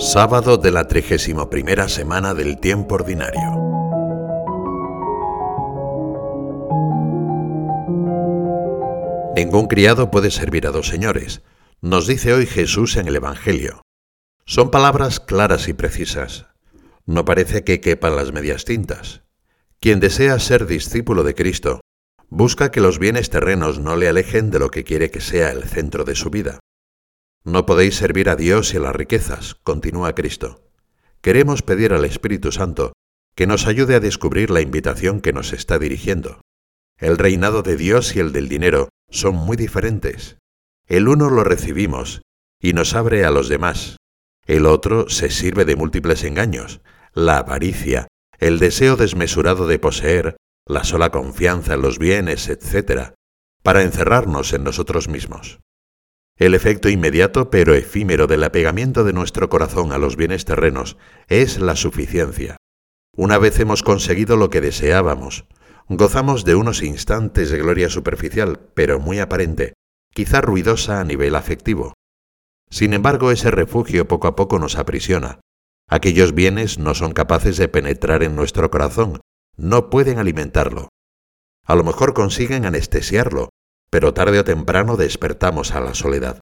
Sábado de la 31 primera semana del tiempo ordinario. Ningún criado puede servir a dos señores, nos dice hoy Jesús en el Evangelio. Son palabras claras y precisas. No parece que quepan las medias tintas. Quien desea ser discípulo de Cristo, busca que los bienes terrenos no le alejen de lo que quiere que sea el centro de su vida. No podéis servir a Dios y a las riquezas, continúa Cristo. Queremos pedir al Espíritu Santo que nos ayude a descubrir la invitación que nos está dirigiendo. El reinado de Dios y el del dinero son muy diferentes. El uno lo recibimos y nos abre a los demás. El otro se sirve de múltiples engaños, la avaricia, el deseo desmesurado de poseer, la sola confianza en los bienes, etc., para encerrarnos en nosotros mismos. El efecto inmediato pero efímero del apegamiento de nuestro corazón a los bienes terrenos es la suficiencia. Una vez hemos conseguido lo que deseábamos, gozamos de unos instantes de gloria superficial, pero muy aparente, quizá ruidosa a nivel afectivo. Sin embargo, ese refugio poco a poco nos aprisiona. Aquellos bienes no son capaces de penetrar en nuestro corazón, no pueden alimentarlo. A lo mejor consiguen anestesiarlo, pero tarde o temprano despertamos a la soledad.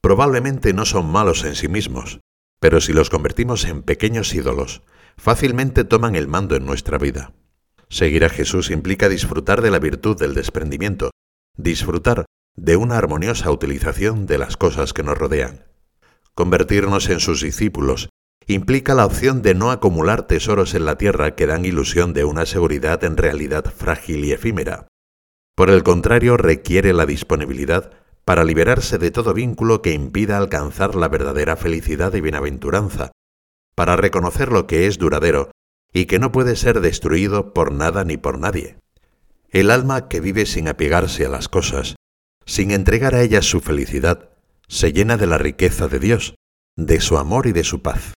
Probablemente no son malos en sí mismos, pero si los convertimos en pequeños ídolos, fácilmente toman el mando en nuestra vida. Seguir a Jesús implica disfrutar de la virtud del desprendimiento, disfrutar de una armoniosa utilización de las cosas que nos rodean. Convertirnos en sus discípulos implica la opción de no acumular tesoros en la tierra que dan ilusión de una seguridad en realidad frágil y efímera. Por el contrario, requiere la disponibilidad para liberarse de todo vínculo que impida alcanzar la verdadera felicidad y bienaventuranza, para reconocer lo que es duradero y que no puede ser destruido por nada ni por nadie. El alma que vive sin apegarse a las cosas, sin entregar a ellas su felicidad, se llena de la riqueza de Dios, de su amor y de su paz.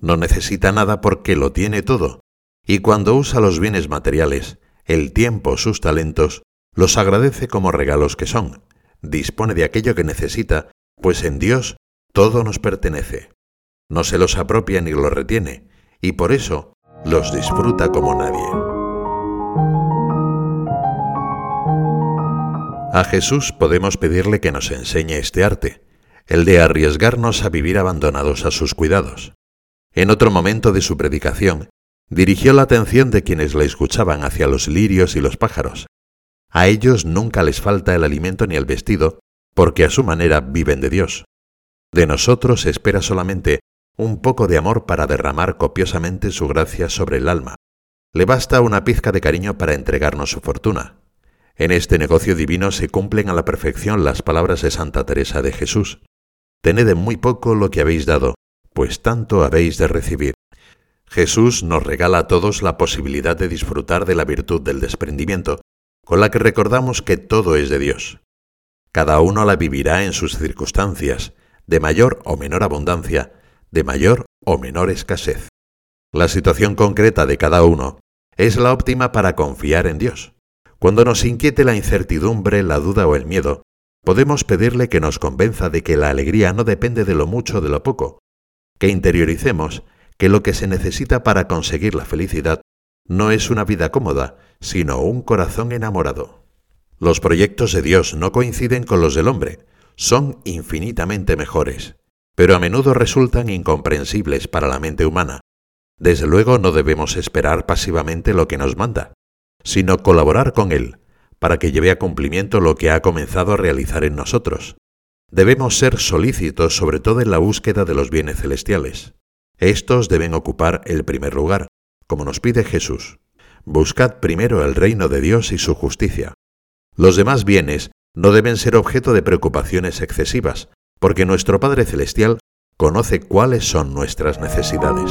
No necesita nada porque lo tiene todo, y cuando usa los bienes materiales, el tiempo, sus talentos, los agradece como regalos que son, dispone de aquello que necesita, pues en Dios todo nos pertenece. No se los apropia ni los retiene, y por eso los disfruta como nadie. A Jesús podemos pedirle que nos enseñe este arte, el de arriesgarnos a vivir abandonados a sus cuidados. En otro momento de su predicación, dirigió la atención de quienes la escuchaban hacia los lirios y los pájaros, a ellos nunca les falta el alimento ni el vestido, porque a su manera viven de Dios. De nosotros se espera solamente un poco de amor para derramar copiosamente su gracia sobre el alma. Le basta una pizca de cariño para entregarnos su fortuna. En este negocio divino se cumplen a la perfección las palabras de Santa Teresa de Jesús. Tened en muy poco lo que habéis dado, pues tanto habéis de recibir. Jesús nos regala a todos la posibilidad de disfrutar de la virtud del desprendimiento, con la que recordamos que todo es de Dios. Cada uno la vivirá en sus circunstancias, de mayor o menor abundancia, de mayor o menor escasez. La situación concreta de cada uno es la óptima para confiar en Dios. Cuando nos inquiete la incertidumbre, la duda o el miedo, podemos pedirle que nos convenza de que la alegría no depende de lo mucho o de lo poco, que interioricemos que lo que se necesita para conseguir la felicidad no es una vida cómoda, sino un corazón enamorado. Los proyectos de Dios no coinciden con los del hombre, son infinitamente mejores, pero a menudo resultan incomprensibles para la mente humana. Desde luego no debemos esperar pasivamente lo que nos manda, sino colaborar con Él para que lleve a cumplimiento lo que ha comenzado a realizar en nosotros. Debemos ser solícitos sobre todo en la búsqueda de los bienes celestiales. Estos deben ocupar el primer lugar, como nos pide Jesús. Buscad primero el reino de Dios y su justicia. Los demás bienes no deben ser objeto de preocupaciones excesivas, porque nuestro Padre Celestial conoce cuáles son nuestras necesidades.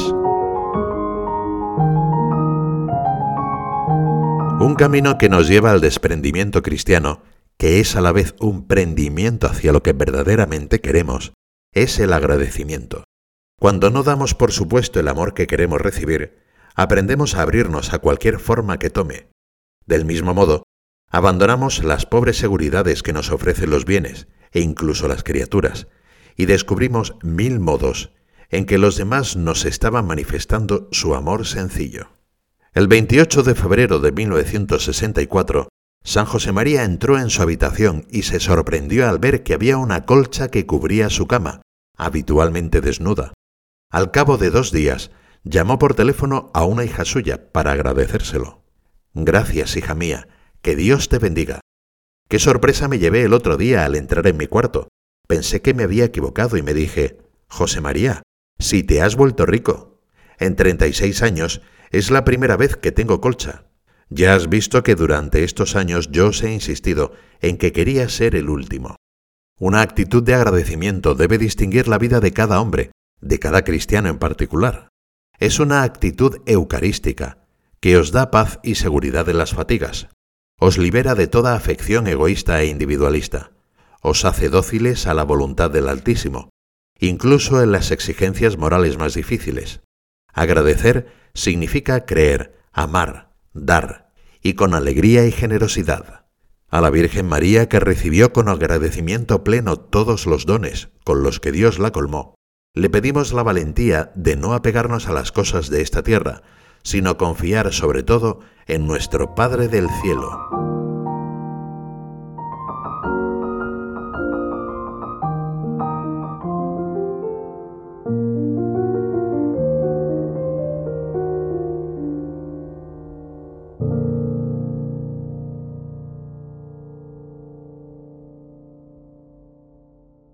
Un camino que nos lleva al desprendimiento cristiano, que es a la vez un prendimiento hacia lo que verdaderamente queremos, es el agradecimiento. Cuando no damos por supuesto el amor que queremos recibir, aprendemos a abrirnos a cualquier forma que tome. Del mismo modo, abandonamos las pobres seguridades que nos ofrecen los bienes e incluso las criaturas, y descubrimos mil modos en que los demás nos estaban manifestando su amor sencillo. El 28 de febrero de 1964, San José María entró en su habitación y se sorprendió al ver que había una colcha que cubría su cama, habitualmente desnuda. Al cabo de dos días, llamó por teléfono a una hija suya para agradecérselo. Gracias, hija mía, que Dios te bendiga. Qué sorpresa me llevé el otro día al entrar en mi cuarto. Pensé que me había equivocado y me dije, José María, si te has vuelto rico. En 36 años es la primera vez que tengo colcha. Ya has visto que durante estos años yo os he insistido en que quería ser el último. Una actitud de agradecimiento debe distinguir la vida de cada hombre, de cada cristiano en particular. Es una actitud eucarística, que os da paz y seguridad en las fatigas, os libera de toda afección egoísta e individualista, os hace dóciles a la voluntad del Altísimo, incluso en las exigencias morales más difíciles. Agradecer significa creer, amar, dar, y con alegría y generosidad. A la Virgen María que recibió con agradecimiento pleno todos los dones con los que Dios la colmó, le pedimos la valentía de no apegarnos a las cosas de esta tierra, sino confiar sobre todo en nuestro Padre del Cielo.